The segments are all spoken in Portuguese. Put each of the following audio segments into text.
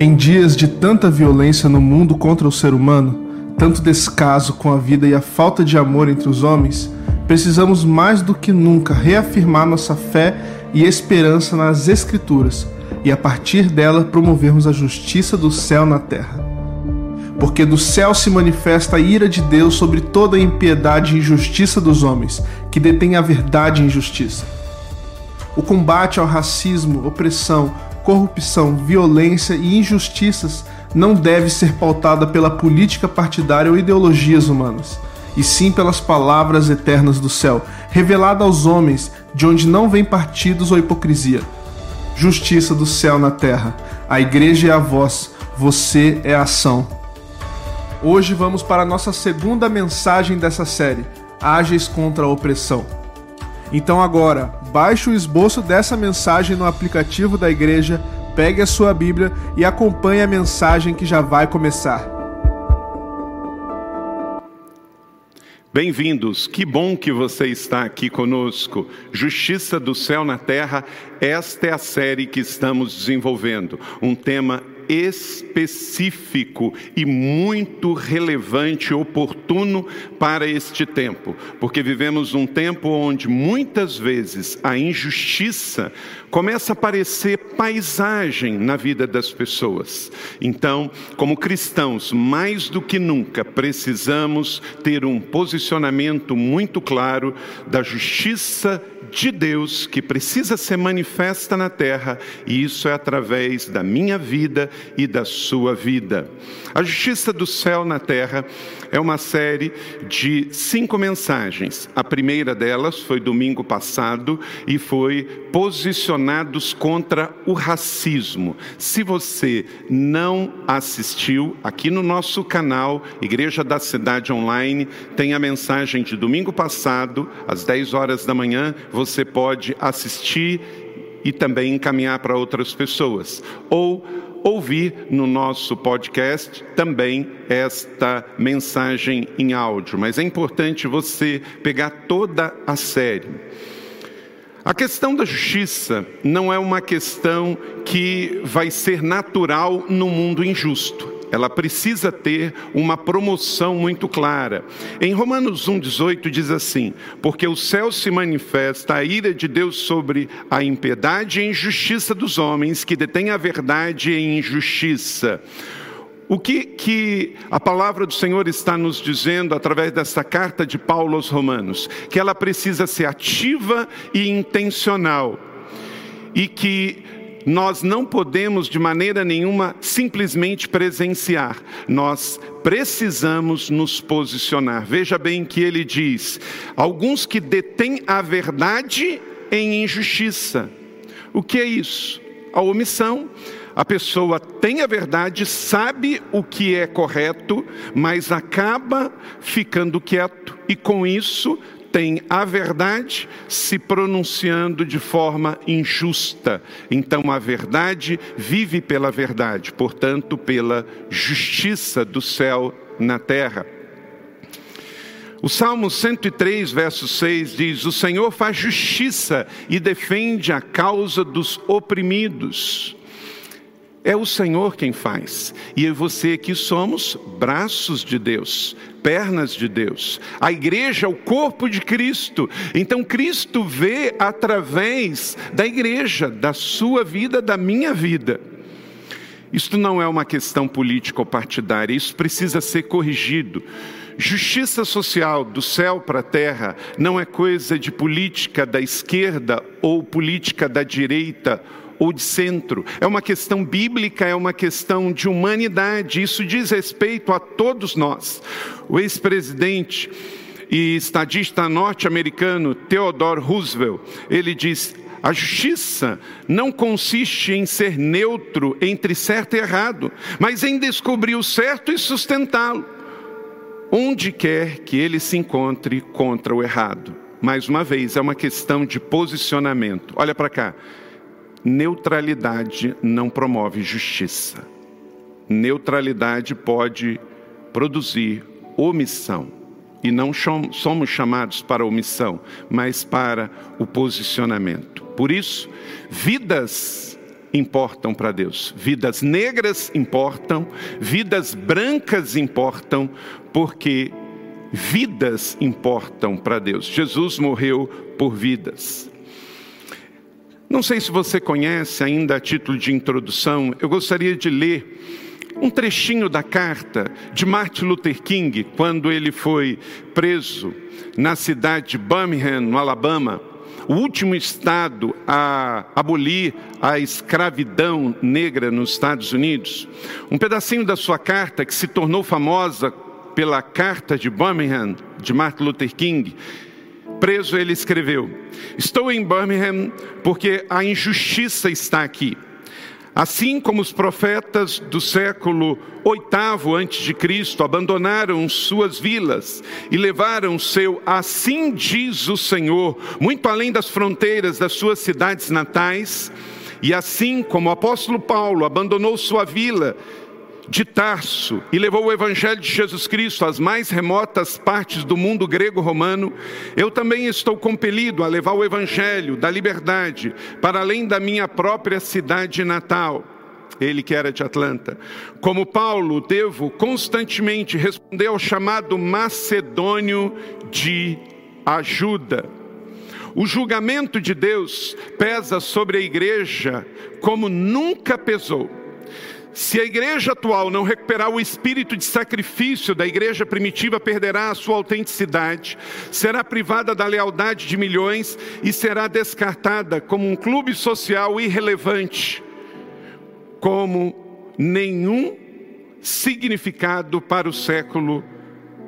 Em dias de tanta violência no mundo contra o ser humano, tanto descaso com a vida e a falta de amor entre os homens, precisamos mais do que nunca reafirmar nossa fé e esperança nas Escrituras e, a partir dela, promovermos a justiça do céu na terra. Porque do céu se manifesta a ira de Deus sobre toda a impiedade e injustiça dos homens, que detêm a verdade e injustiça. O combate ao racismo, opressão, corrupção, violência e injustiças não deve ser pautada pela política partidária ou ideologias humanas, e sim pelas palavras eternas do céu, revelada aos homens, de onde não vem partidos ou hipocrisia. Justiça do céu na terra. A igreja é a voz, você é a ação. Hoje vamos para a nossa segunda mensagem dessa série: Ágeis contra a opressão. Então agora, baixe o esboço dessa mensagem no aplicativo da igreja, pegue a sua Bíblia e acompanhe a mensagem que já vai começar. Bem-vindos, que bom que você está aqui conosco. Justiça do Céu na Terra, esta é a série que estamos desenvolvendo. Um tema específico e muito relevante oportuno para este tempo, porque vivemos um tempo onde muitas vezes a injustiça começa a parecer paisagem na vida das pessoas. Então, como cristãos, mais do que nunca, precisamos ter um posicionamento muito claro da justiça de Deus que precisa ser manifesta na terra, e isso é através da minha vida e da sua vida. A justiça do céu na terra é uma série de cinco mensagens. A primeira delas foi domingo passado e foi contra o racismo. Se você não assistiu, aqui no nosso canal Igreja da Cidade Online tem a mensagem de domingo passado, às 10 horas da manhã, você pode assistir e também encaminhar para outras pessoas. Ou ouvir no nosso podcast também esta mensagem em áudio, mas é importante você pegar toda a série. A questão da justiça não é uma questão que vai ser natural no mundo injusto ela precisa ter uma promoção muito clara. Em Romanos 1,18 diz assim: Porque o céu se manifesta a ira de Deus sobre a impiedade e injustiça dos homens que detêm a verdade em injustiça. O que, que a palavra do Senhor está nos dizendo através dessa carta de Paulo aos Romanos? Que ela precisa ser ativa e intencional. E que nós não podemos de maneira nenhuma simplesmente presenciar, nós precisamos nos posicionar. Veja bem que ele diz: alguns que detêm a verdade em injustiça. O que é isso? A omissão. A pessoa tem a verdade, sabe o que é correto, mas acaba ficando quieto e com isso tem a verdade se pronunciando de forma injusta. Então a verdade vive pela verdade, portanto, pela justiça do céu na terra. O Salmo 103, verso 6 diz: O Senhor faz justiça e defende a causa dos oprimidos. É o Senhor quem faz. E eu e você aqui somos braços de Deus, pernas de Deus. A igreja é o corpo de Cristo. Então Cristo vê através da igreja, da sua vida, da minha vida. Isto não é uma questão política ou partidária, isso precisa ser corrigido. Justiça social do céu para a terra não é coisa de política da esquerda ou política da direita ou de centro. É uma questão bíblica, é uma questão de humanidade. Isso diz respeito a todos nós. O ex-presidente e estadista norte-americano Theodore Roosevelt, ele diz: a justiça não consiste em ser neutro entre certo e errado, mas em descobrir o certo e sustentá-lo, onde quer que ele se encontre contra o errado. Mais uma vez, é uma questão de posicionamento. Olha para cá. Neutralidade não promove justiça. Neutralidade pode produzir omissão. E não somos chamados para omissão, mas para o posicionamento. Por isso, vidas importam para Deus. Vidas negras importam, vidas brancas importam, porque vidas importam para Deus. Jesus morreu por vidas. Não sei se você conhece ainda a título de introdução, eu gostaria de ler um trechinho da carta de Martin Luther King, quando ele foi preso na cidade de Birmingham, no Alabama, o último estado a abolir a escravidão negra nos Estados Unidos. Um pedacinho da sua carta, que se tornou famosa pela Carta de Birmingham, de Martin Luther King, preso, ele escreveu: Estou em Birmingham porque a injustiça está aqui. Assim como os profetas do século de Cristo abandonaram suas vilas e levaram seu assim diz o Senhor muito além das fronteiras das suas cidades natais, e assim como o apóstolo Paulo abandonou sua vila de Tarso e levou o Evangelho de Jesus Cristo às mais remotas partes do mundo grego-romano, eu também estou compelido a levar o Evangelho da liberdade para além da minha própria cidade natal. Ele que era de Atlanta. Como Paulo, devo constantemente responder ao chamado macedônio de ajuda. O julgamento de Deus pesa sobre a igreja como nunca pesou se a igreja atual não recuperar o espírito de sacrifício da igreja primitiva, perderá a sua autenticidade, será privada da lealdade de milhões e será descartada como um clube social irrelevante, como nenhum significado para o século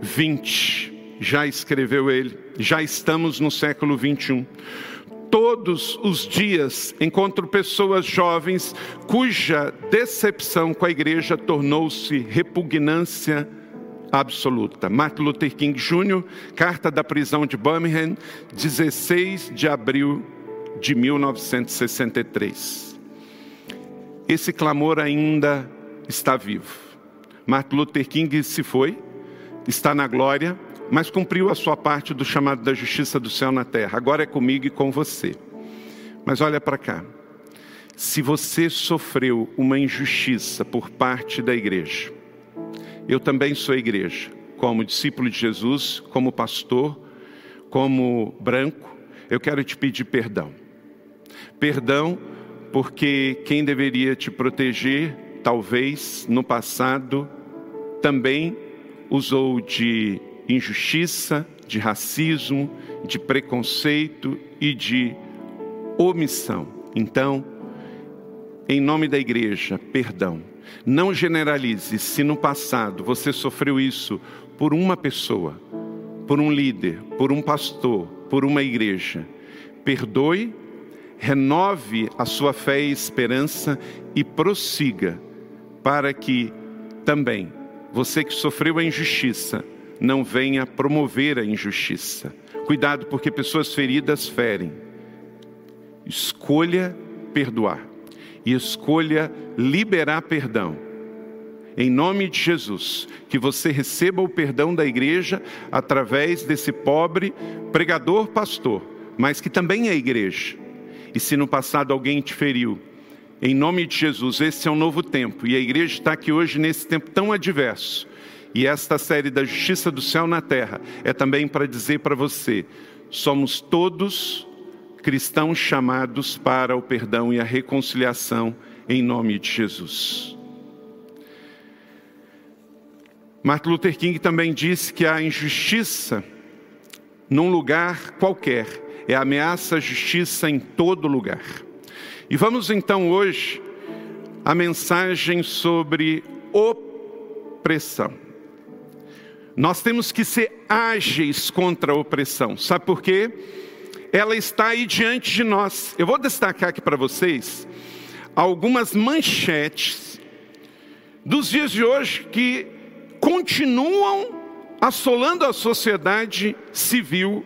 20. Já escreveu ele, já estamos no século 21 todos os dias encontro pessoas jovens cuja decepção com a igreja tornou-se repugnância absoluta. Martin Luther King Jr., carta da prisão de Birmingham, 16 de abril de 1963. Esse clamor ainda está vivo. Martin Luther King se foi, está na glória, mas cumpriu a sua parte do chamado da justiça do céu na terra. Agora é comigo e com você. Mas olha para cá. Se você sofreu uma injustiça por parte da igreja, eu também sou igreja, como discípulo de Jesus, como pastor, como branco, eu quero te pedir perdão. Perdão porque quem deveria te proteger, talvez no passado, também usou de injustiça, de racismo, de preconceito e de omissão. Então, em nome da igreja, perdão. Não generalize se no passado você sofreu isso por uma pessoa, por um líder, por um pastor, por uma igreja. Perdoe, renove a sua fé e esperança e prossiga para que também você que sofreu a injustiça não venha promover a injustiça. Cuidado, porque pessoas feridas ferem. Escolha perdoar e escolha liberar perdão. Em nome de Jesus, que você receba o perdão da igreja através desse pobre pregador pastor, mas que também é igreja. E se no passado alguém te feriu, em nome de Jesus, esse é um novo tempo e a igreja está aqui hoje nesse tempo tão adverso e esta série da Justiça do Céu na Terra é também para dizer para você: somos todos cristãos chamados para o perdão e a reconciliação em nome de Jesus. Martin Luther King também disse que a injustiça num lugar qualquer é ameaça à justiça em todo lugar. E vamos então hoje a mensagem sobre opressão. Nós temos que ser ágeis contra a opressão. Sabe por quê? Ela está aí diante de nós. Eu vou destacar aqui para vocês algumas manchetes dos dias de hoje que continuam assolando a sociedade civil,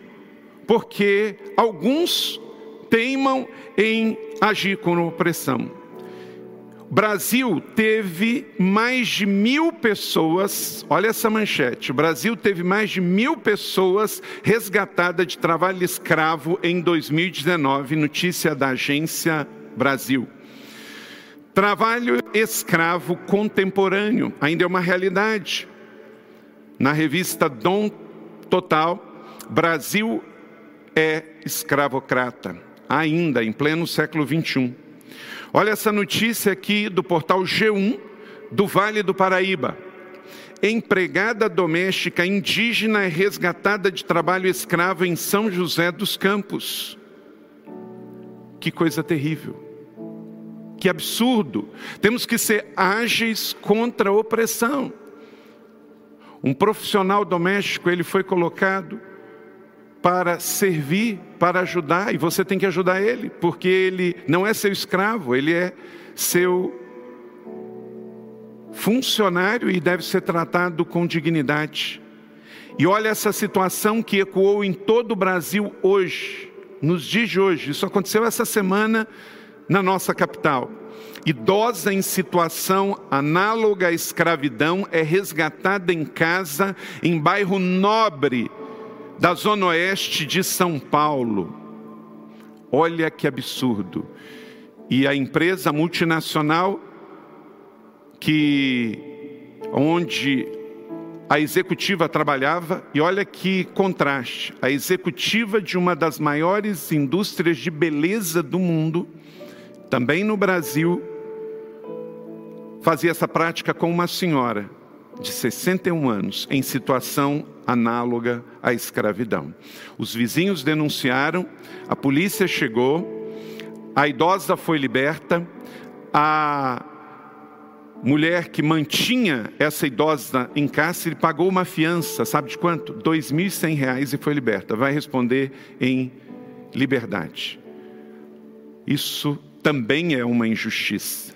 porque alguns teimam em agir com opressão. Brasil teve mais de mil pessoas, olha essa manchete: o Brasil teve mais de mil pessoas resgatadas de trabalho escravo em 2019, notícia da Agência Brasil. Trabalho escravo contemporâneo ainda é uma realidade. Na revista Dom Total, Brasil é escravocrata, ainda em pleno século 21. Olha essa notícia aqui do portal G1 do Vale do Paraíba. Empregada doméstica indígena é resgatada de trabalho escravo em São José dos Campos. Que coisa terrível. Que absurdo. Temos que ser ágeis contra a opressão. Um profissional doméstico, ele foi colocado para servir, para ajudar, e você tem que ajudar ele, porque ele não é seu escravo, ele é seu funcionário e deve ser tratado com dignidade. E olha essa situação que ecoou em todo o Brasil hoje, nos dias de hoje. Isso aconteceu essa semana na nossa capital. Idosa em situação análoga à escravidão é resgatada em casa em bairro nobre da zona oeste de São Paulo. Olha que absurdo. E a empresa multinacional que onde a executiva trabalhava, e olha que contraste, a executiva de uma das maiores indústrias de beleza do mundo também no Brasil, fazia essa prática com uma senhora de 61 anos, em situação análoga à escravidão. Os vizinhos denunciaram, a polícia chegou, a idosa foi liberta, a mulher que mantinha essa idosa em cárcere pagou uma fiança, sabe de quanto? R$ 2.100 e foi liberta. Vai responder em liberdade. Isso também é uma injustiça.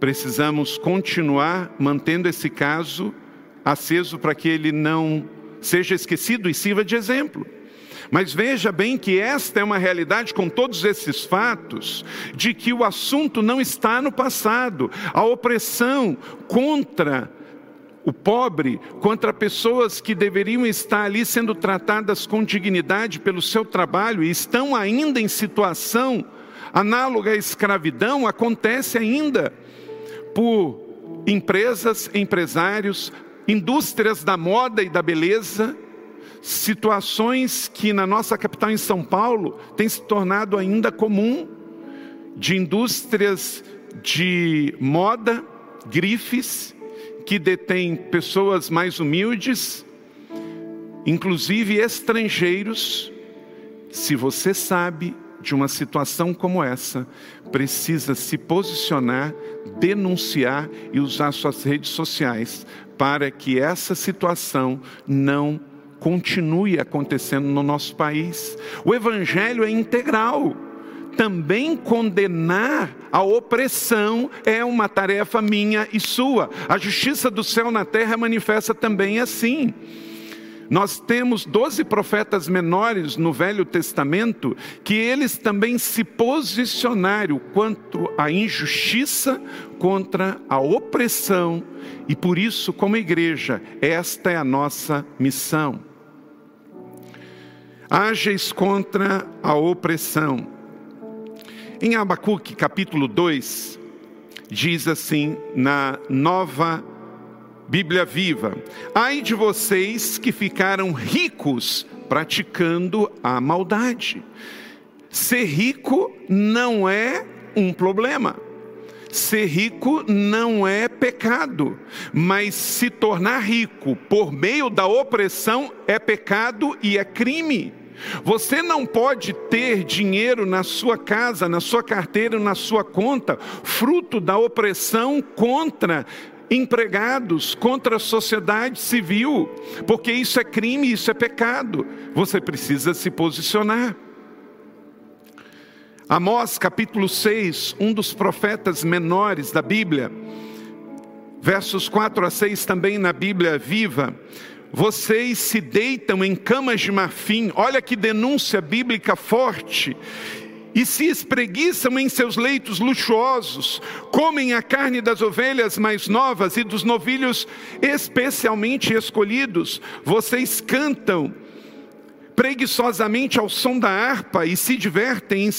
Precisamos continuar mantendo esse caso aceso para que ele não seja esquecido e sirva de exemplo. Mas veja bem que esta é uma realidade com todos esses fatos, de que o assunto não está no passado. A opressão contra o pobre, contra pessoas que deveriam estar ali sendo tratadas com dignidade pelo seu trabalho e estão ainda em situação análoga à escravidão acontece ainda por empresas, empresários, indústrias da moda e da beleza, situações que na nossa capital em São Paulo tem se tornado ainda comum, de indústrias de moda, grifes, que detêm pessoas mais humildes, inclusive estrangeiros. Se você sabe, de uma situação como essa, precisa se posicionar, denunciar e usar suas redes sociais para que essa situação não continue acontecendo no nosso país. O evangelho é integral. Também condenar a opressão é uma tarefa minha e sua. A justiça do céu na terra manifesta também assim. Nós temos doze profetas menores no Velho Testamento que eles também se posicionaram quanto à injustiça, contra a opressão, e por isso, como igreja, esta é a nossa missão. Ágeis contra a opressão. Em Abacuque, capítulo 2, diz assim, na nova Bíblia viva. Ai de vocês que ficaram ricos praticando a maldade. Ser rico não é um problema. Ser rico não é pecado, mas se tornar rico por meio da opressão é pecado e é crime. Você não pode ter dinheiro na sua casa, na sua carteira, na sua conta, fruto da opressão contra empregados contra a sociedade civil, porque isso é crime, isso é pecado. Você precisa se posicionar. Amós capítulo 6, um dos profetas menores da Bíblia, versos 4 a 6 também na Bíblia viva. Vocês se deitam em camas de marfim, olha que denúncia bíblica forte e se espreguiçam em seus leitos luxuosos, comem a carne das ovelhas mais novas e dos novilhos especialmente escolhidos. Vocês cantam preguiçosamente ao som da harpa e se divertem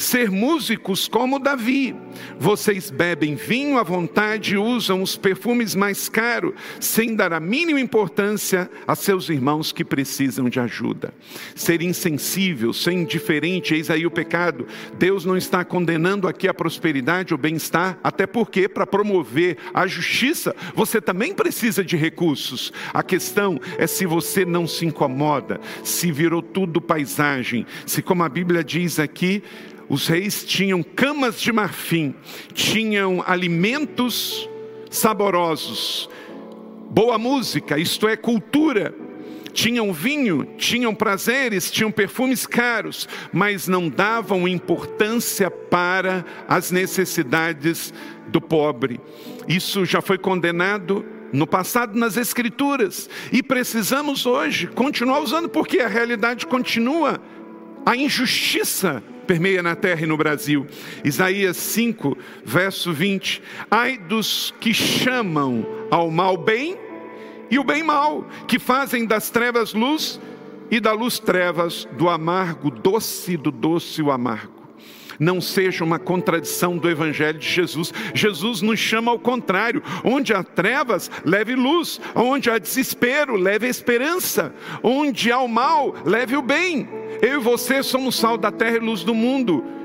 ser músicos como Davi. Vocês bebem vinho à vontade e usam os perfumes mais caros, sem dar a mínima importância a seus irmãos que precisam de ajuda. Ser insensível, ser indiferente, eis aí o pecado. Deus não está condenando aqui a prosperidade, o bem-estar, até porque para promover a justiça, você também precisa de recursos. A questão é se você não se incomoda, se virou tudo paisagem, se como a Bíblia diz aqui, os reis tinham camas de marfim, tinham alimentos saborosos, boa música, isto é, cultura. Tinham vinho, tinham prazeres, tinham perfumes caros, mas não davam importância para as necessidades do pobre. Isso já foi condenado no passado nas Escrituras e precisamos hoje continuar usando, porque a realidade continua. A injustiça permeia na terra e no Brasil. Isaías 5, verso 20. Ai dos que chamam ao mal bem e o bem mal, que fazem das trevas luz e da luz trevas, do amargo doce, do doce o amargo não seja uma contradição do Evangelho de Jesus. Jesus nos chama ao contrário: onde há trevas, leve luz, onde há desespero, leve esperança, onde há o mal, leve o bem. Eu e você somos sal da terra e luz do mundo.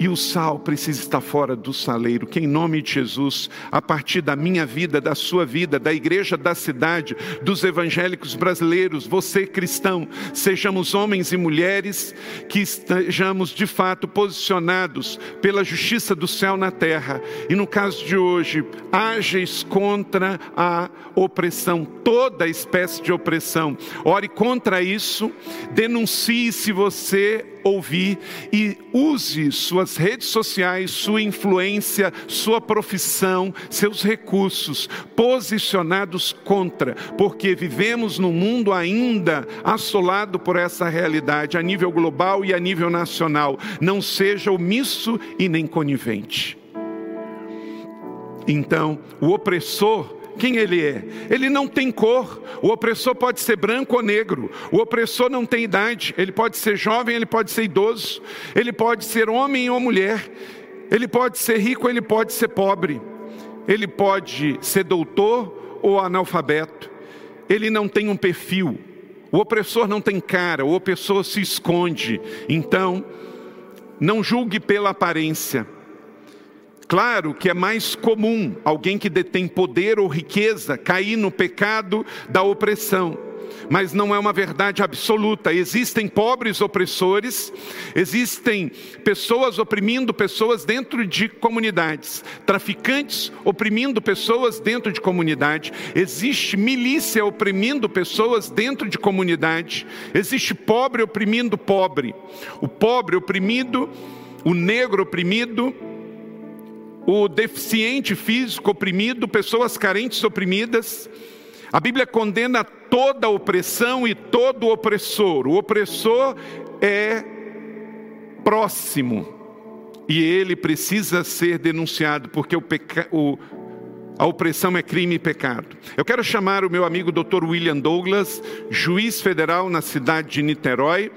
E o sal precisa estar fora do saleiro, que em nome de Jesus, a partir da minha vida, da sua vida, da igreja da cidade, dos evangélicos brasileiros, você cristão, sejamos homens e mulheres que estejamos de fato posicionados pela justiça do céu na terra. E no caso de hoje, ages contra a opressão, toda espécie de opressão. Ore contra isso, denuncie se você ouvir e use suas redes sociais, sua influência, sua profissão, seus recursos posicionados contra, porque vivemos num mundo ainda assolado por essa realidade a nível global e a nível nacional. Não seja omisso e nem conivente. Então, o opressor quem ele é. Ele não tem cor. O opressor pode ser branco ou negro. O opressor não tem idade. Ele pode ser jovem, ele pode ser idoso. Ele pode ser homem ou mulher. Ele pode ser rico, ele pode ser pobre. Ele pode ser doutor ou analfabeto. Ele não tem um perfil. O opressor não tem cara, o opressor se esconde. Então, não julgue pela aparência Claro que é mais comum alguém que detém poder ou riqueza cair no pecado da opressão, mas não é uma verdade absoluta. Existem pobres opressores, existem pessoas oprimindo pessoas dentro de comunidades, traficantes oprimindo pessoas dentro de comunidade, existe milícia oprimindo pessoas dentro de comunidade, existe pobre oprimindo pobre, o pobre oprimido, o negro oprimido, o deficiente físico oprimido, pessoas carentes oprimidas. A Bíblia condena toda opressão e todo opressor. O opressor é próximo e ele precisa ser denunciado, porque o a opressão é crime e pecado. Eu quero chamar o meu amigo Dr. William Douglas, juiz federal na cidade de Niterói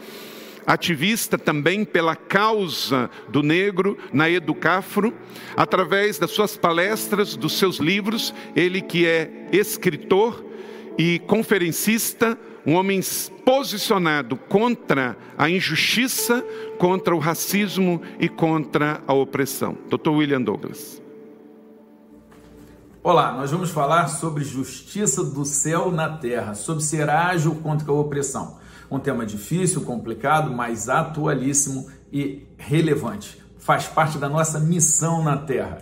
ativista também pela causa do negro na Educafro, através das suas palestras, dos seus livros, ele que é escritor e conferencista, um homem posicionado contra a injustiça, contra o racismo e contra a opressão. Dr. William Douglas. Olá, nós vamos falar sobre justiça do céu na terra, sobre ser ágil contra a opressão. Um tema difícil, complicado, mas atualíssimo e relevante. Faz parte da nossa missão na Terra.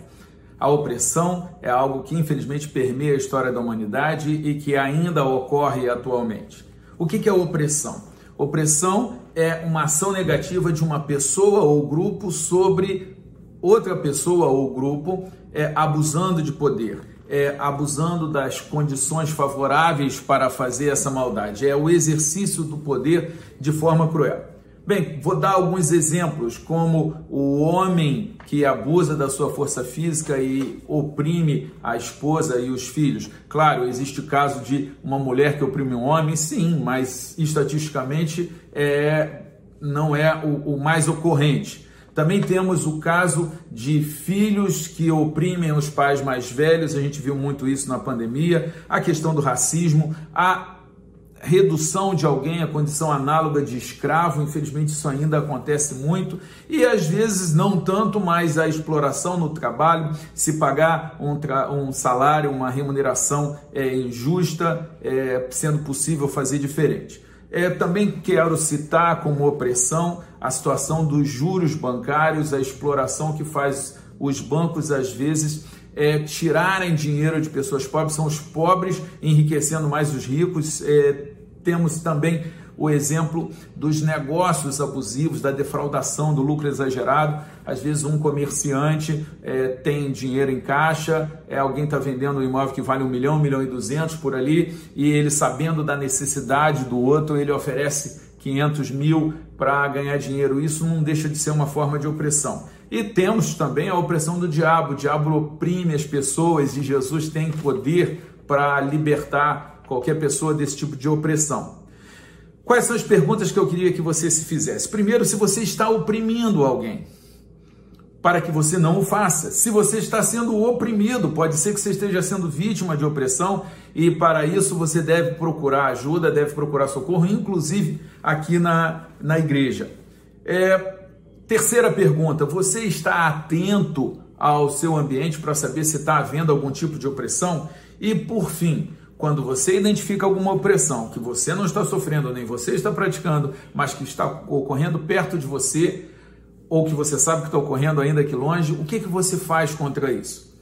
A opressão é algo que infelizmente permeia a história da humanidade e que ainda ocorre atualmente. O que é opressão? Opressão é uma ação negativa de uma pessoa ou grupo sobre outra pessoa ou grupo, é, abusando de poder é, abusando das condições favoráveis para fazer essa maldade. É o exercício do poder de forma cruel. Bem, vou dar alguns exemplos, como o homem que abusa da sua força física e oprime a esposa e os filhos. Claro, existe o caso de uma mulher que oprime um homem, sim, mas estatisticamente é, não é o, o mais ocorrente. Também temos o caso de filhos que oprimem os pais mais velhos, a gente viu muito isso na pandemia, a questão do racismo, a redução de alguém à condição análoga de escravo, infelizmente isso ainda acontece muito, e às vezes não tanto, mas a exploração no trabalho, se pagar um, um salário, uma remuneração é, injusta, é, sendo possível fazer diferente. É, também quero citar como opressão a situação dos juros bancários, a exploração que faz os bancos às vezes é, tirarem dinheiro de pessoas pobres, são os pobres enriquecendo mais os ricos. É, temos também o exemplo dos negócios abusivos, da defraudação, do lucro exagerado. Às vezes um comerciante é, tem dinheiro em caixa, é, alguém está vendendo um imóvel que vale um milhão, um milhão e duzentos por ali, e ele sabendo da necessidade do outro, ele oferece 500 mil para ganhar dinheiro. Isso não deixa de ser uma forma de opressão. E temos também a opressão do diabo. O diabo oprime as pessoas e Jesus tem poder para libertar qualquer pessoa desse tipo de opressão. Quais são as perguntas que eu queria que você se fizesse? Primeiro, se você está oprimindo alguém, para que você não o faça. Se você está sendo oprimido, pode ser que você esteja sendo vítima de opressão e para isso você deve procurar ajuda, deve procurar socorro, inclusive aqui na, na igreja. É, Terceira pergunta: você está atento ao seu ambiente para saber se está havendo algum tipo de opressão? E por fim, quando você identifica alguma opressão que você não está sofrendo, nem você está praticando, mas que está ocorrendo perto de você, ou que você sabe que está ocorrendo ainda aqui longe, o que, que você faz contra isso?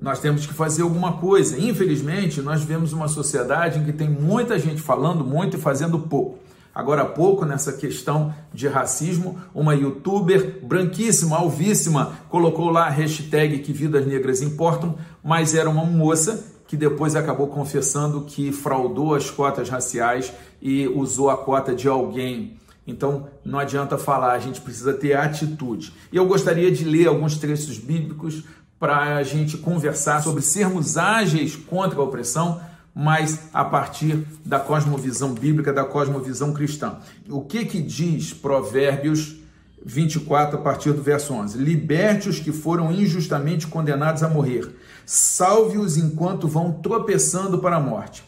Nós temos que fazer alguma coisa. Infelizmente, nós vemos uma sociedade em que tem muita gente falando muito e fazendo pouco. Agora há pouco, nessa questão de racismo, uma youtuber branquíssima, alvíssima, colocou lá a hashtag que vidas negras importam, mas era uma moça que depois acabou confessando que fraudou as cotas raciais e usou a cota de alguém. Então não adianta falar, a gente precisa ter atitude. E eu gostaria de ler alguns trechos bíblicos para a gente conversar sobre sermos ágeis contra a opressão mas a partir da cosmovisão bíblica, da cosmovisão cristã. O que que diz Provérbios 24 a partir do verso 11? Liberte os que foram injustamente condenados a morrer. Salve-os enquanto vão tropeçando para a morte.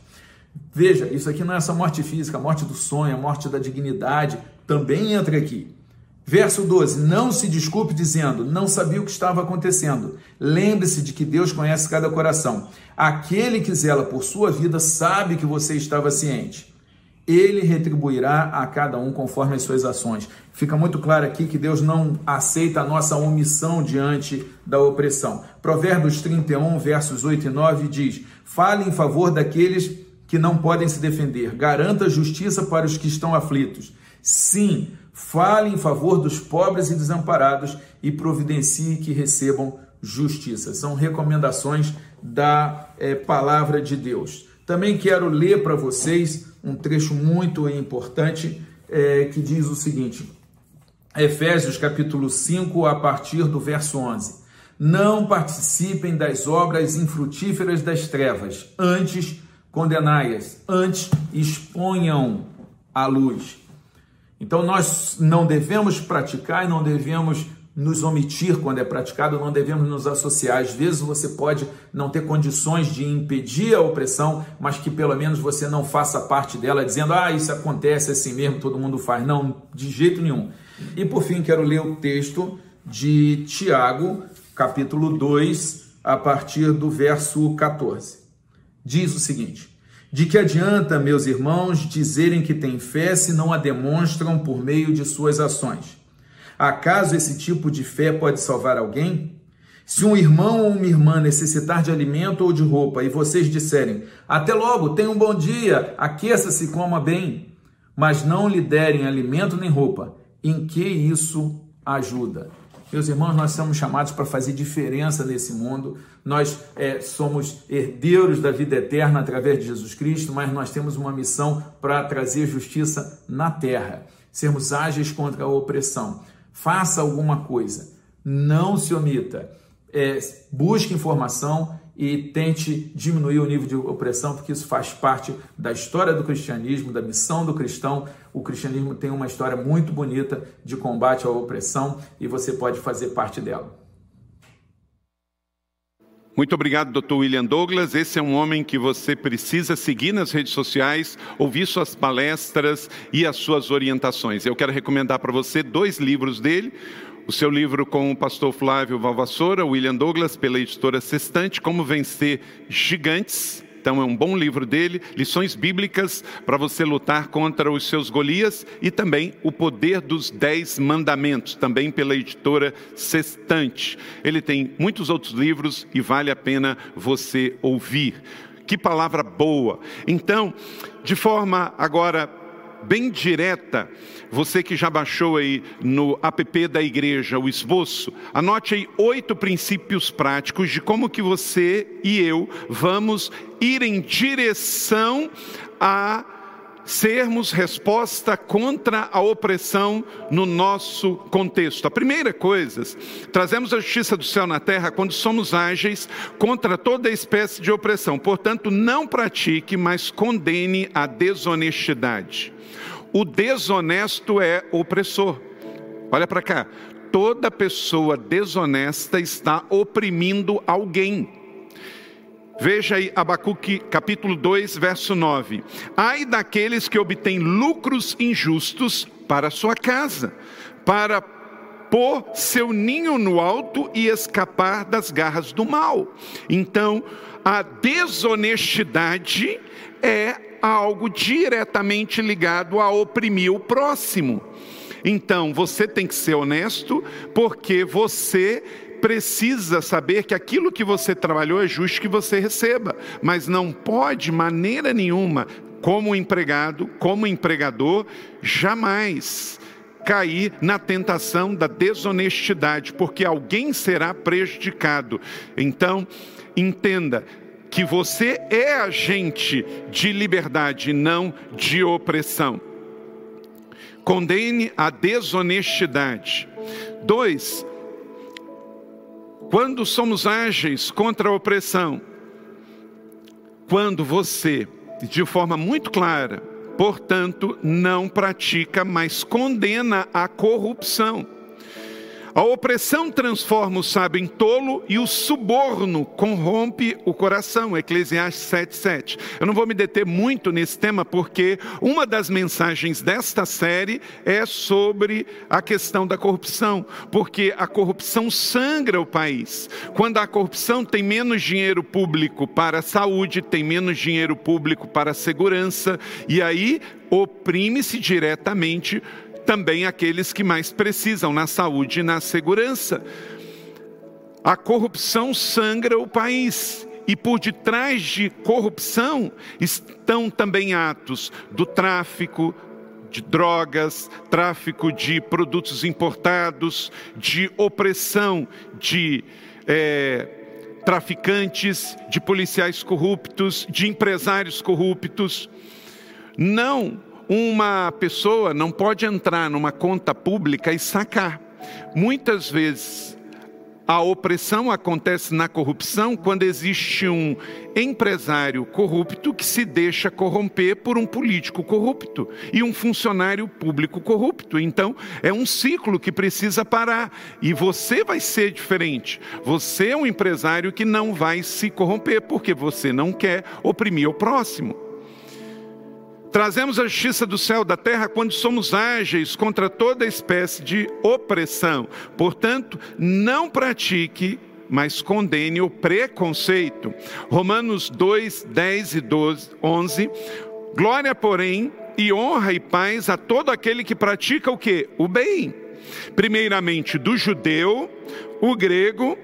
Veja, isso aqui não é só morte física, a morte do sonho, a morte da dignidade também entra aqui. Verso 12: Não se desculpe dizendo, não sabia o que estava acontecendo. Lembre-se de que Deus conhece cada coração. Aquele que zela por sua vida sabe que você estava ciente. Ele retribuirá a cada um conforme as suas ações. Fica muito claro aqui que Deus não aceita a nossa omissão diante da opressão. Provérbios 31, versos 8 e 9 diz: Fale em favor daqueles que não podem se defender, garanta justiça para os que estão aflitos. Sim, fale em favor dos pobres e desamparados e providencie que recebam justiça. São recomendações da é, palavra de Deus. Também quero ler para vocês um trecho muito importante é, que diz o seguinte: Efésios capítulo 5, a partir do verso 11. Não participem das obras infrutíferas das trevas, antes condenai-as, antes exponham à luz. Então nós não devemos praticar e não devemos nos omitir quando é praticado, não devemos nos associar. Às vezes você pode não ter condições de impedir a opressão, mas que pelo menos você não faça parte dela, dizendo, ah, isso acontece assim mesmo, todo mundo faz. Não, de jeito nenhum. E por fim, quero ler o texto de Tiago, capítulo 2, a partir do verso 14. Diz o seguinte. De que adianta, meus irmãos, dizerem que têm fé se não a demonstram por meio de suas ações? Acaso esse tipo de fé pode salvar alguém? Se um irmão ou uma irmã necessitar de alimento ou de roupa e vocês disserem, até logo, tenha um bom dia, aqueça-se, coma bem, mas não lhe derem alimento nem roupa, em que isso ajuda? Meus irmãos, nós somos chamados para fazer diferença nesse mundo. Nós é, somos herdeiros da vida eterna através de Jesus Cristo, mas nós temos uma missão para trazer justiça na terra, sermos ágeis contra a opressão. Faça alguma coisa, não se omita, é, busque informação e tente diminuir o nível de opressão, porque isso faz parte da história do cristianismo, da missão do cristão. O cristianismo tem uma história muito bonita de combate à opressão e você pode fazer parte dela. Muito obrigado, Dr. William Douglas. Esse é um homem que você precisa seguir nas redes sociais, ouvir suas palestras e as suas orientações. Eu quero recomendar para você dois livros dele. O seu livro com o pastor Flávio Valvassoura, William Douglas, pela editora Sextante, Como Vencer Gigantes então é um bom livro dele, lições bíblicas para você lutar contra os seus Golias e também o poder dos dez mandamentos, também pela editora Sextante. Ele tem muitos outros livros e vale a pena você ouvir. Que palavra boa! Então, de forma agora bem direta, você que já baixou aí no app da igreja o esboço, anote aí oito princípios práticos de como que você e eu vamos ir em direção a sermos resposta contra a opressão no nosso contexto. A primeira coisa, trazemos a justiça do céu na terra quando somos ágeis contra toda espécie de opressão. Portanto, não pratique, mas condene a desonestidade. O desonesto é opressor. Olha para cá. Toda pessoa desonesta está oprimindo alguém. Veja aí Abacuque capítulo 2, verso 9. Ai daqueles que obtêm lucros injustos para sua casa, para pôr seu ninho no alto e escapar das garras do mal. Então, a desonestidade é algo diretamente ligado a oprimir o próximo. Então, você tem que ser honesto, porque você precisa saber que aquilo que você trabalhou é justo que você receba, mas não pode, maneira nenhuma, como empregado, como empregador, jamais cair na tentação da desonestidade, porque alguém será prejudicado. Então, entenda, que você é agente de liberdade, não de opressão. Condene a desonestidade. Dois, quando somos ágeis contra a opressão, quando você, de forma muito clara, portanto, não pratica, mas condena a corrupção. A opressão transforma o sábio em tolo e o suborno corrompe o coração. Eclesiastes 7,7. Eu não vou me deter muito nesse tema, porque uma das mensagens desta série é sobre a questão da corrupção, porque a corrupção sangra o país. Quando a corrupção tem menos dinheiro público para a saúde, tem menos dinheiro público para a segurança, e aí oprime-se diretamente também aqueles que mais precisam na saúde e na segurança. A corrupção sangra o país. E por detrás de corrupção estão também atos do tráfico, de drogas, tráfico de produtos importados, de opressão de é, traficantes, de policiais corruptos, de empresários corruptos. Não uma pessoa não pode entrar numa conta pública e sacar. Muitas vezes a opressão acontece na corrupção quando existe um empresário corrupto que se deixa corromper por um político corrupto e um funcionário público corrupto. Então, é um ciclo que precisa parar. E você vai ser diferente. Você é um empresário que não vai se corromper porque você não quer oprimir o próximo. Trazemos a justiça do céu da terra quando somos ágeis contra toda espécie de opressão. Portanto, não pratique, mas condene o preconceito. Romanos 2, 10 e 12, 11. Glória, porém, e honra e paz a todo aquele que pratica o que? O bem. Primeiramente do judeu, o grego,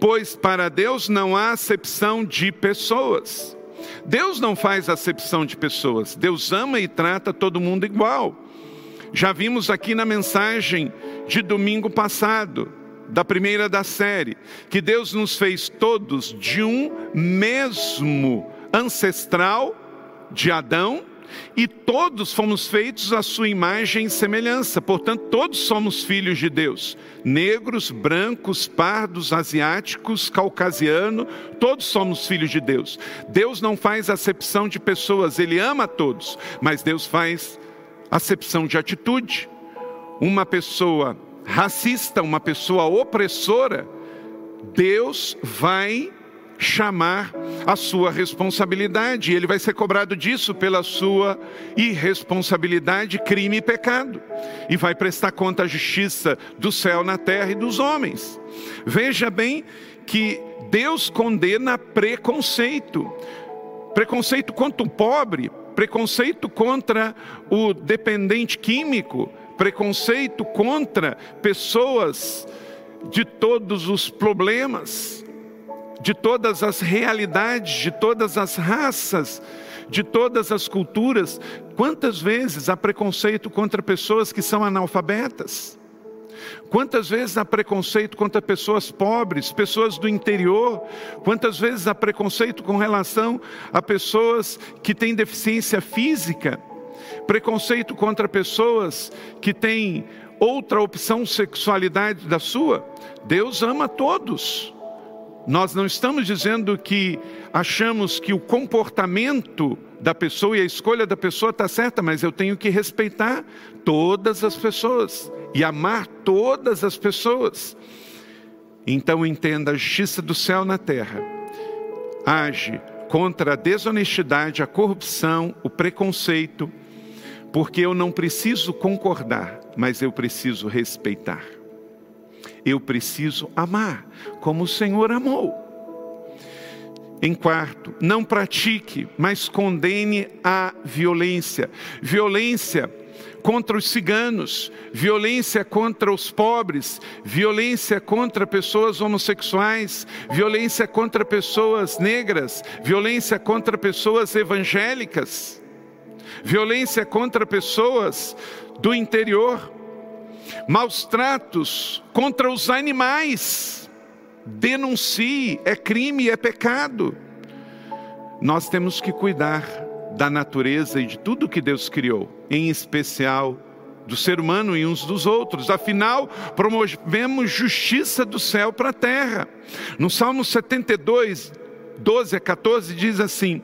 pois para Deus não há acepção de pessoas. Deus não faz acepção de pessoas, Deus ama e trata todo mundo igual. Já vimos aqui na mensagem de domingo passado, da primeira da série, que Deus nos fez todos de um mesmo ancestral de Adão e todos fomos feitos à sua imagem e semelhança, portanto, todos somos filhos de Deus. Negros, brancos, pardos, asiáticos, caucasiano, todos somos filhos de Deus. Deus não faz acepção de pessoas, Ele ama a todos, mas Deus faz acepção de atitude. Uma pessoa racista, uma pessoa opressora, Deus vai chamar a sua responsabilidade. Ele vai ser cobrado disso pela sua irresponsabilidade, crime e pecado. E vai prestar conta à justiça do céu, na terra e dos homens. Veja bem que Deus condena preconceito. Preconceito contra o pobre, preconceito contra o dependente químico, preconceito contra pessoas de todos os problemas de todas as realidades, de todas as raças, de todas as culturas. Quantas vezes há preconceito contra pessoas que são analfabetas? Quantas vezes há preconceito contra pessoas pobres, pessoas do interior? Quantas vezes há preconceito com relação a pessoas que têm deficiência física? Preconceito contra pessoas que têm outra opção sexualidade da sua? Deus ama todos. Nós não estamos dizendo que achamos que o comportamento da pessoa e a escolha da pessoa está certa, mas eu tenho que respeitar todas as pessoas e amar todas as pessoas. Então entenda a justiça do céu na terra. Age contra a desonestidade, a corrupção, o preconceito, porque eu não preciso concordar, mas eu preciso respeitar. Eu preciso amar como o Senhor amou. Em quarto, não pratique, mas condene a violência. Violência contra os ciganos, violência contra os pobres, violência contra pessoas homossexuais, violência contra pessoas negras, violência contra pessoas evangélicas, violência contra pessoas do interior maus tratos contra os animais. Denuncie, é crime, é pecado. Nós temos que cuidar da natureza e de tudo que Deus criou, em especial do ser humano e uns dos outros. Afinal, promovemos justiça do céu para a terra. No Salmo 72, 12 a 14 diz assim: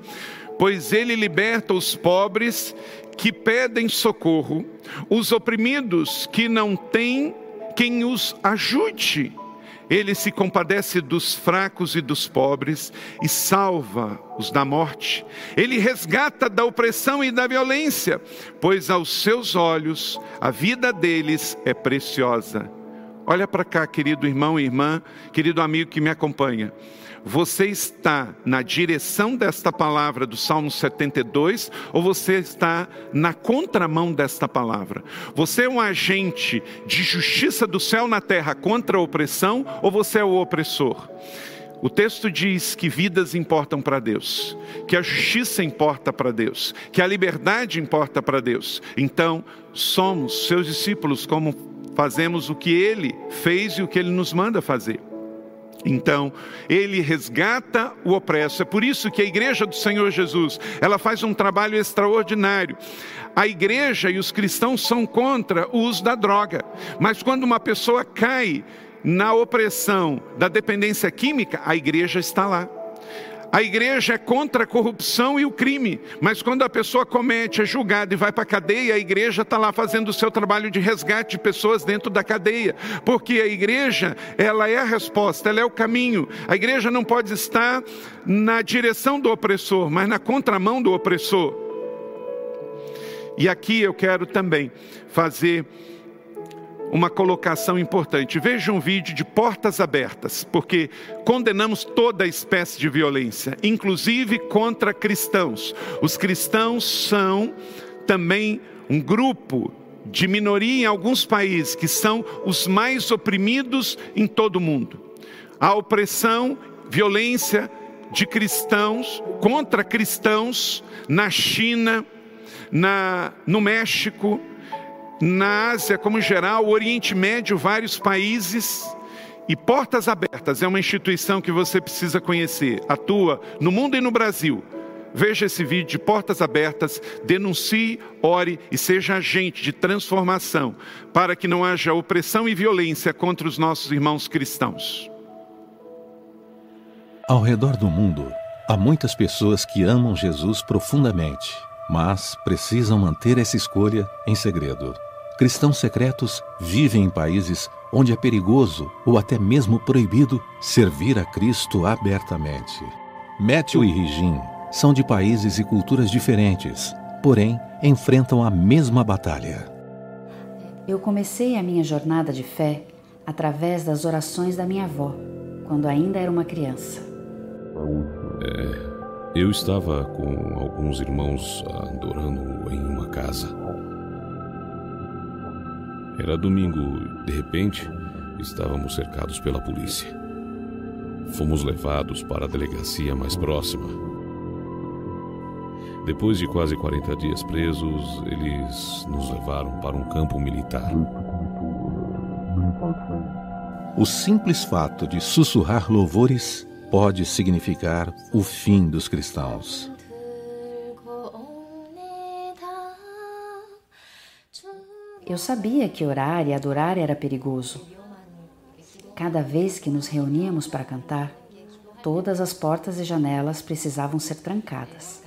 Pois ele liberta os pobres que pedem socorro, os oprimidos que não têm quem os ajude. Ele se compadece dos fracos e dos pobres e salva os da morte. Ele resgata da opressão e da violência, pois aos seus olhos a vida deles é preciosa. Olha para cá, querido irmão e irmã, querido amigo que me acompanha. Você está na direção desta palavra do Salmo 72 ou você está na contramão desta palavra? Você é um agente de justiça do céu na terra contra a opressão ou você é o opressor? O texto diz que vidas importam para Deus, que a justiça importa para Deus, que a liberdade importa para Deus. Então, somos seus discípulos como fazemos o que ele fez e o que ele nos manda fazer. Então, ele resgata o opresso. É por isso que a igreja do Senhor Jesus, ela faz um trabalho extraordinário. A igreja e os cristãos são contra o uso da droga, mas quando uma pessoa cai na opressão da dependência química, a igreja está lá. A igreja é contra a corrupção e o crime, mas quando a pessoa comete, é julgada e vai para a cadeia, a igreja está lá fazendo o seu trabalho de resgate de pessoas dentro da cadeia, porque a igreja, ela é a resposta, ela é o caminho. A igreja não pode estar na direção do opressor, mas na contramão do opressor. E aqui eu quero também fazer uma colocação importante. Veja um vídeo de portas abertas, porque condenamos toda espécie de violência, inclusive contra cristãos. Os cristãos são também um grupo de minoria em alguns países que são os mais oprimidos em todo o mundo. A opressão, violência de cristãos contra cristãos na China, na, no México, na Ásia como geral, o Oriente Médio, vários países. E Portas Abertas é uma instituição que você precisa conhecer. Atua no mundo e no Brasil. veja esse vídeo de portas abertas, denuncie, ore e seja agente de transformação para que não haja opressão e violência contra os nossos irmãos cristãos. Ao redor do mundo, há muitas pessoas que amam Jesus profundamente, mas precisam manter essa escolha em segredo. Cristãos secretos vivem em países onde é perigoso ou até mesmo proibido servir a Cristo abertamente. Matthew e Regine são de países e culturas diferentes, porém enfrentam a mesma batalha. Eu comecei a minha jornada de fé através das orações da minha avó, quando ainda era uma criança. É, eu estava com alguns irmãos adorando em uma casa. Era domingo de repente, estávamos cercados pela polícia. Fomos levados para a delegacia mais próxima. Depois de quase 40 dias presos, eles nos levaram para um campo militar. O simples fato de sussurrar louvores pode significar o fim dos cristãos. Eu sabia que orar e adorar era perigoso. Cada vez que nos reuníamos para cantar, todas as portas e janelas precisavam ser trancadas.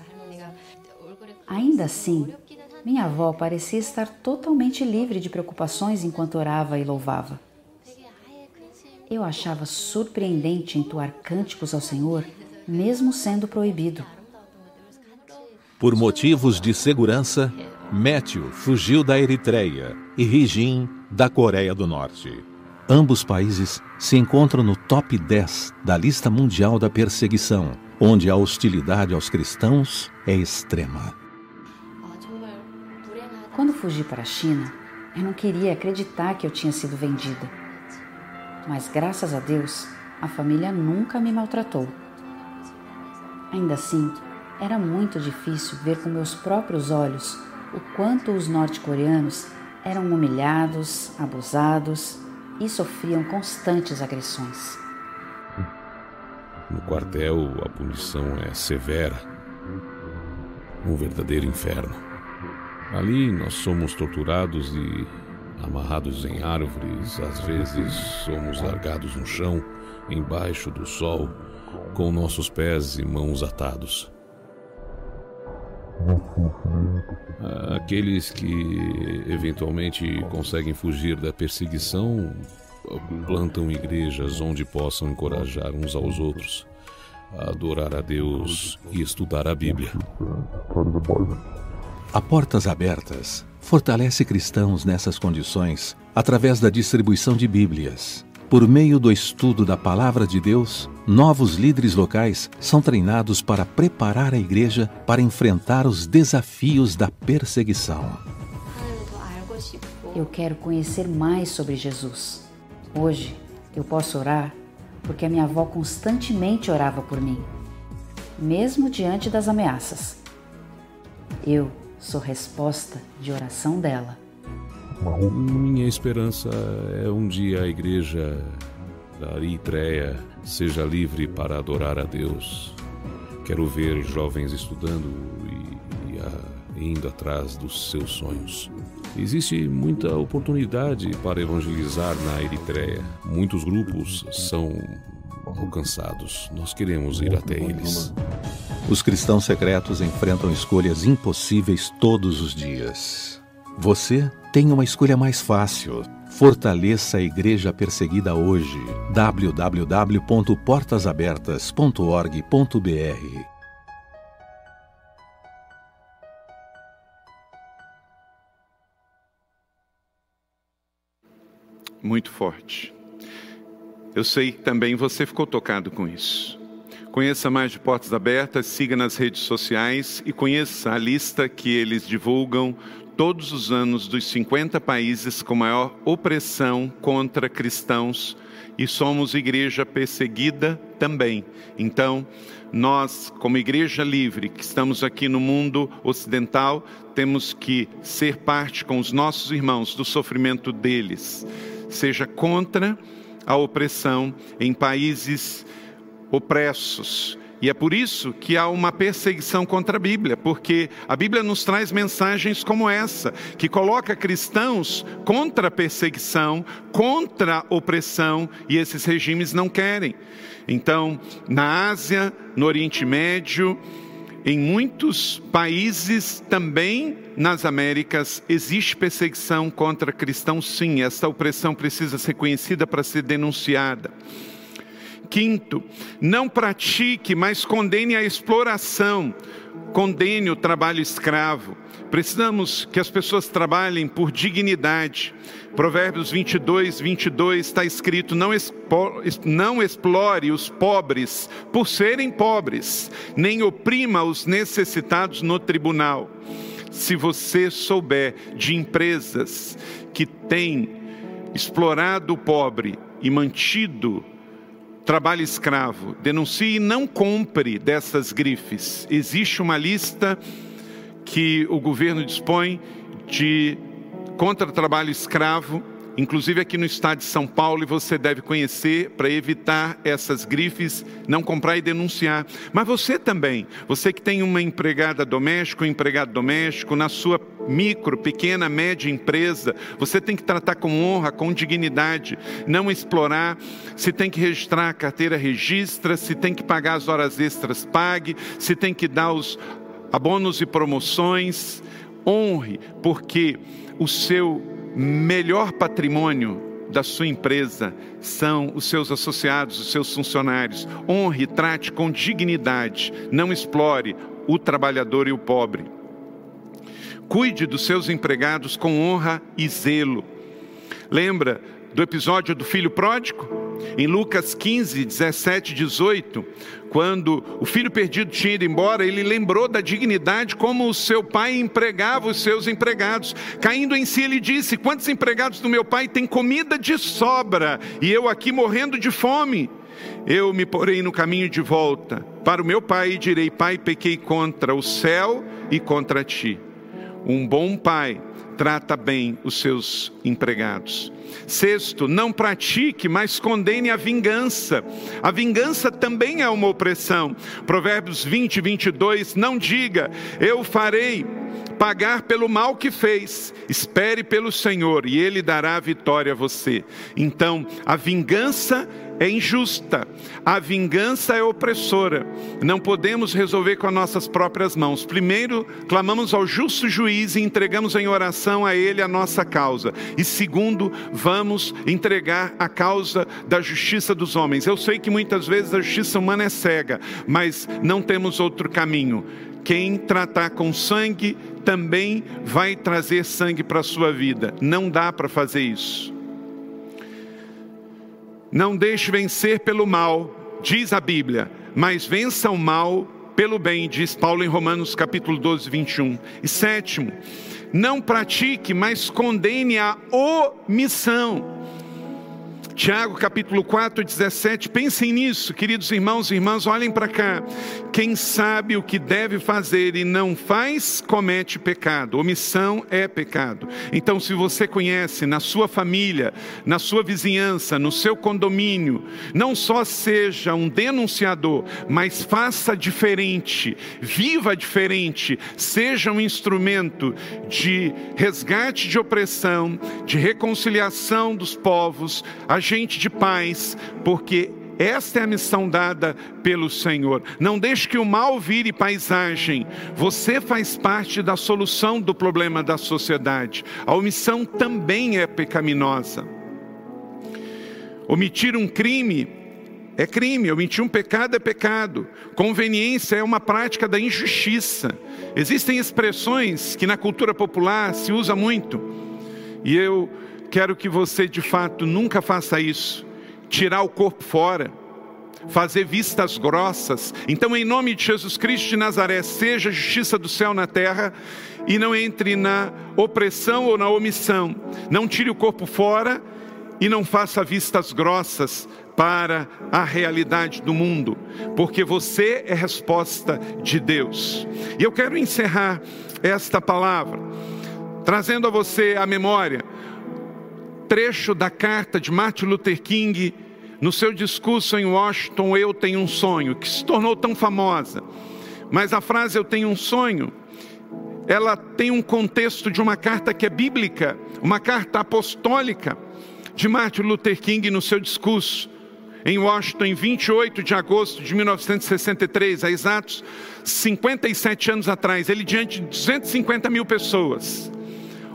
Ainda assim, minha avó parecia estar totalmente livre de preocupações enquanto orava e louvava. Eu achava surpreendente entoar cânticos ao Senhor, mesmo sendo proibido. Por motivos de segurança, Matthew fugiu da Eritreia e Regin da Coreia do Norte. Ambos países se encontram no top 10 da lista mundial da perseguição, onde a hostilidade aos cristãos é extrema. Quando fugi para a China, eu não queria acreditar que eu tinha sido vendida. Mas graças a Deus, a família nunca me maltratou. Ainda assim, era muito difícil ver com meus próprios olhos o quanto os norte-coreanos eram humilhados, abusados e sofriam constantes agressões. No quartel, a punição é severa um verdadeiro inferno. Ali nós somos torturados e amarrados em árvores, às vezes somos largados no chão, embaixo do sol, com nossos pés e mãos atados. Aqueles que eventualmente conseguem fugir da perseguição plantam igrejas onde possam encorajar uns aos outros a adorar a Deus e estudar a Bíblia. A Portas Abertas fortalece cristãos nessas condições através da distribuição de Bíblias. Por meio do estudo da Palavra de Deus, novos líderes locais são treinados para preparar a igreja para enfrentar os desafios da perseguição. Eu quero conhecer mais sobre Jesus. Hoje eu posso orar porque a minha avó constantemente orava por mim, mesmo diante das ameaças. Eu sou resposta de oração dela. Minha esperança é um dia a igreja da Eritreia seja livre para adorar a Deus. Quero ver jovens estudando e, e a, indo atrás dos seus sonhos. Existe muita oportunidade para evangelizar na Eritreia. Muitos grupos são alcançados. Nós queremos ir até eles. Os cristãos secretos enfrentam escolhas impossíveis todos os dias. Você tem uma escolha mais fácil. Fortaleça a igreja perseguida hoje. www.portasabertas.org.br Muito forte. Eu sei que também você ficou tocado com isso. Conheça mais de Portas Abertas, siga nas redes sociais e conheça a lista que eles divulgam todos os anos dos 50 países com maior opressão contra cristãos e somos igreja perseguida também. Então, nós, como igreja livre, que estamos aqui no mundo ocidental, temos que ser parte com os nossos irmãos do sofrimento deles, seja contra a opressão em países opressos E é por isso que há uma perseguição contra a Bíblia, porque a Bíblia nos traz mensagens como essa, que coloca cristãos contra a perseguição, contra a opressão, e esses regimes não querem. Então, na Ásia, no Oriente Médio, em muitos países, também nas Américas, existe perseguição contra cristãos, sim. Essa opressão precisa ser conhecida para ser denunciada. Quinto, não pratique, mas condene a exploração, condene o trabalho escravo. Precisamos que as pessoas trabalhem por dignidade. Provérbios 22, 22 está escrito: não, expo, não explore os pobres por serem pobres, nem oprima os necessitados no tribunal. Se você souber de empresas que têm explorado o pobre e mantido trabalho escravo, denuncie e não compre dessas grifes. Existe uma lista que o governo dispõe de contra trabalho escravo, inclusive aqui no estado de São Paulo, e você deve conhecer para evitar essas grifes, não comprar e denunciar. Mas você também, você que tem uma empregada doméstica, um empregado doméstico, na sua micro, pequena, média empresa, você tem que tratar com honra, com dignidade, não explorar. Se tem que registrar a carteira, registra. Se tem que pagar as horas extras, pague. Se tem que dar os abonos e promoções, honre, porque o seu melhor patrimônio da sua empresa são os seus associados, os seus funcionários. Honre, trate com dignidade, não explore o trabalhador e o pobre. Cuide dos seus empregados com honra e zelo. Lembra do episódio do filho pródigo? Em Lucas 15, 17, 18, quando o filho perdido tinha ido embora, ele lembrou da dignidade como o seu pai empregava os seus empregados. Caindo em si, ele disse: Quantos empregados do meu pai têm comida de sobra e eu aqui morrendo de fome? Eu me porei no caminho de volta para o meu pai e direi: Pai, pequei contra o céu e contra ti. Um bom pai trata bem os seus empregados. Sexto, não pratique, mas condene a vingança. A vingança também é uma opressão. Provérbios 20, 22, não diga, eu farei pagar pelo mal que fez. Espere pelo Senhor e Ele dará a vitória a você. Então, a vingança é injusta, a vingança é opressora. Não podemos resolver com as nossas próprias mãos. Primeiro, clamamos ao justo juiz e entregamos em oração a Ele a nossa causa. E segundo, vamos entregar a causa da justiça dos homens. Eu sei que muitas vezes a justiça humana é cega, mas não temos outro caminho quem tratar com sangue também vai trazer sangue para a sua vida. Não dá para fazer isso. Não deixe vencer pelo mal, diz a Bíblia, mas vença o mal pelo bem, diz Paulo em Romanos capítulo 12, 21. E sétimo, não pratique, mas condene a omissão. Tiago capítulo 4, 17. Pensem nisso, queridos irmãos e irmãs, olhem para cá. Quem sabe o que deve fazer e não faz, comete pecado. Omissão é pecado. Então, se você conhece na sua família, na sua vizinhança, no seu condomínio, não só seja um denunciador, mas faça diferente, viva diferente, seja um instrumento de resgate de opressão, de reconciliação dos povos, agente de paz, porque esta é a missão dada pelo Senhor. Não deixe que o mal vire paisagem. Você faz parte da solução do problema da sociedade. A omissão também é pecaminosa. Omitir um crime é crime, omitir um pecado é pecado. Conveniência é uma prática da injustiça. Existem expressões que na cultura popular se usa muito. E eu quero que você de fato nunca faça isso tirar o corpo fora, fazer vistas grossas. Então, em nome de Jesus Cristo de Nazaré, seja a justiça do céu na terra e não entre na opressão ou na omissão. Não tire o corpo fora e não faça vistas grossas para a realidade do mundo, porque você é resposta de Deus. E eu quero encerrar esta palavra trazendo a você a memória trecho da carta de Martin Luther King No seu discurso em Washington, Eu Tenho um Sonho, que se tornou tão famosa. Mas a frase Eu Tenho um Sonho, ela tem um contexto de uma carta que é bíblica, uma carta apostólica de Martin Luther King no seu discurso em Washington, em 28 de agosto de 1963, há exatos 57 anos atrás, ele diante de 250 mil pessoas.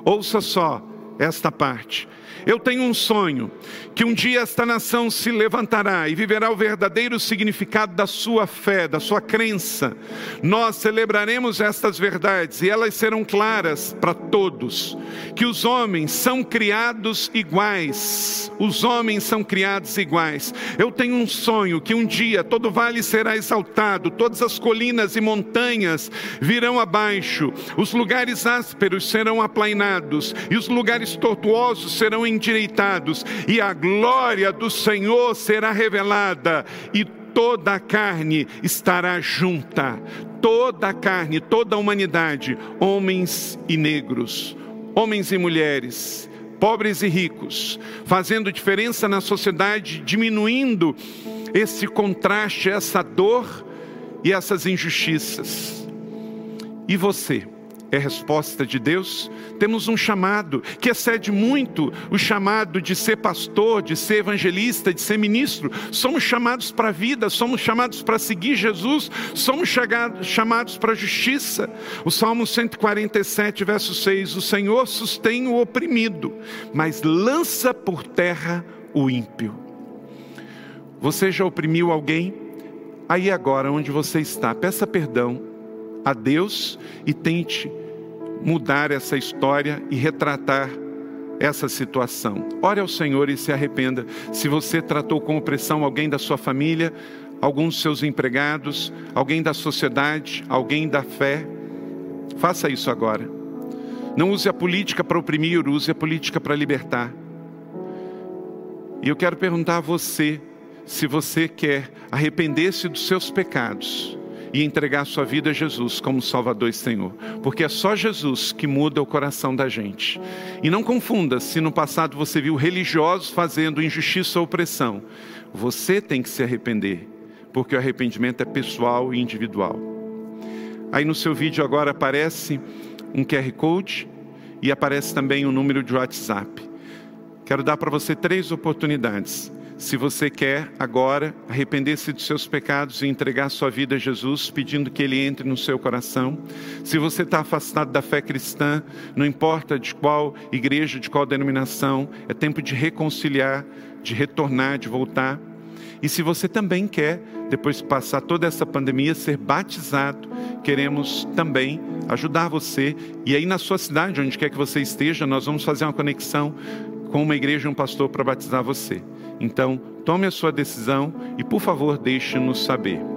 Ouça só esta parte. Eu tenho um sonho que um dia esta nação se levantará e viverá o verdadeiro significado da sua fé, da sua crença. Nós celebraremos estas verdades e elas serão claras para todos. Que os homens são criados iguais. Os homens são criados iguais. Eu tenho um sonho que um dia todo vale será exaltado, todas as colinas e montanhas virão abaixo, os lugares ásperos serão aplainados e os lugares tortuosos endireitados, e a glória do Senhor será revelada, e toda a carne estará junta, toda a carne, toda a humanidade, homens e negros, homens e mulheres, pobres e ricos, fazendo diferença na sociedade, diminuindo esse contraste, essa dor e essas injustiças. E você? É resposta de Deus, temos um chamado que excede muito o chamado de ser pastor, de ser evangelista, de ser ministro. Somos chamados para a vida, somos chamados para seguir Jesus, somos chamados para a justiça. O Salmo 147, verso 6: O Senhor sustém o oprimido, mas lança por terra o ímpio. Você já oprimiu alguém? Aí agora, onde você está, peça perdão a Deus e tente mudar essa história e retratar essa situação. Ore ao Senhor e se arrependa. Se você tratou com opressão alguém da sua família, alguns dos seus empregados, alguém da sociedade, alguém da fé, faça isso agora. Não use a política para oprimir, use a política para libertar. E eu quero perguntar a você se você quer arrepender-se dos seus pecados e entregar sua vida a Jesus como Salvador e Senhor, porque é só Jesus que muda o coração da gente. E não confunda se no passado você viu religiosos fazendo injustiça ou opressão. Você tem que se arrepender, porque o arrependimento é pessoal e individual. Aí no seu vídeo agora aparece um QR Code e aparece também o um número de WhatsApp. Quero dar para você três oportunidades. Se você quer agora arrepender-se dos seus pecados e entregar sua vida a Jesus, pedindo que Ele entre no seu coração. Se você está afastado da fé cristã, não importa de qual igreja, de qual denominação, é tempo de reconciliar, de retornar, de voltar. E se você também quer, depois de passar toda essa pandemia, ser batizado, queremos também ajudar você. E aí, na sua cidade, onde quer que você esteja, nós vamos fazer uma conexão com uma igreja e um pastor para batizar você. Então, tome a sua decisão e, por favor, deixe-nos saber.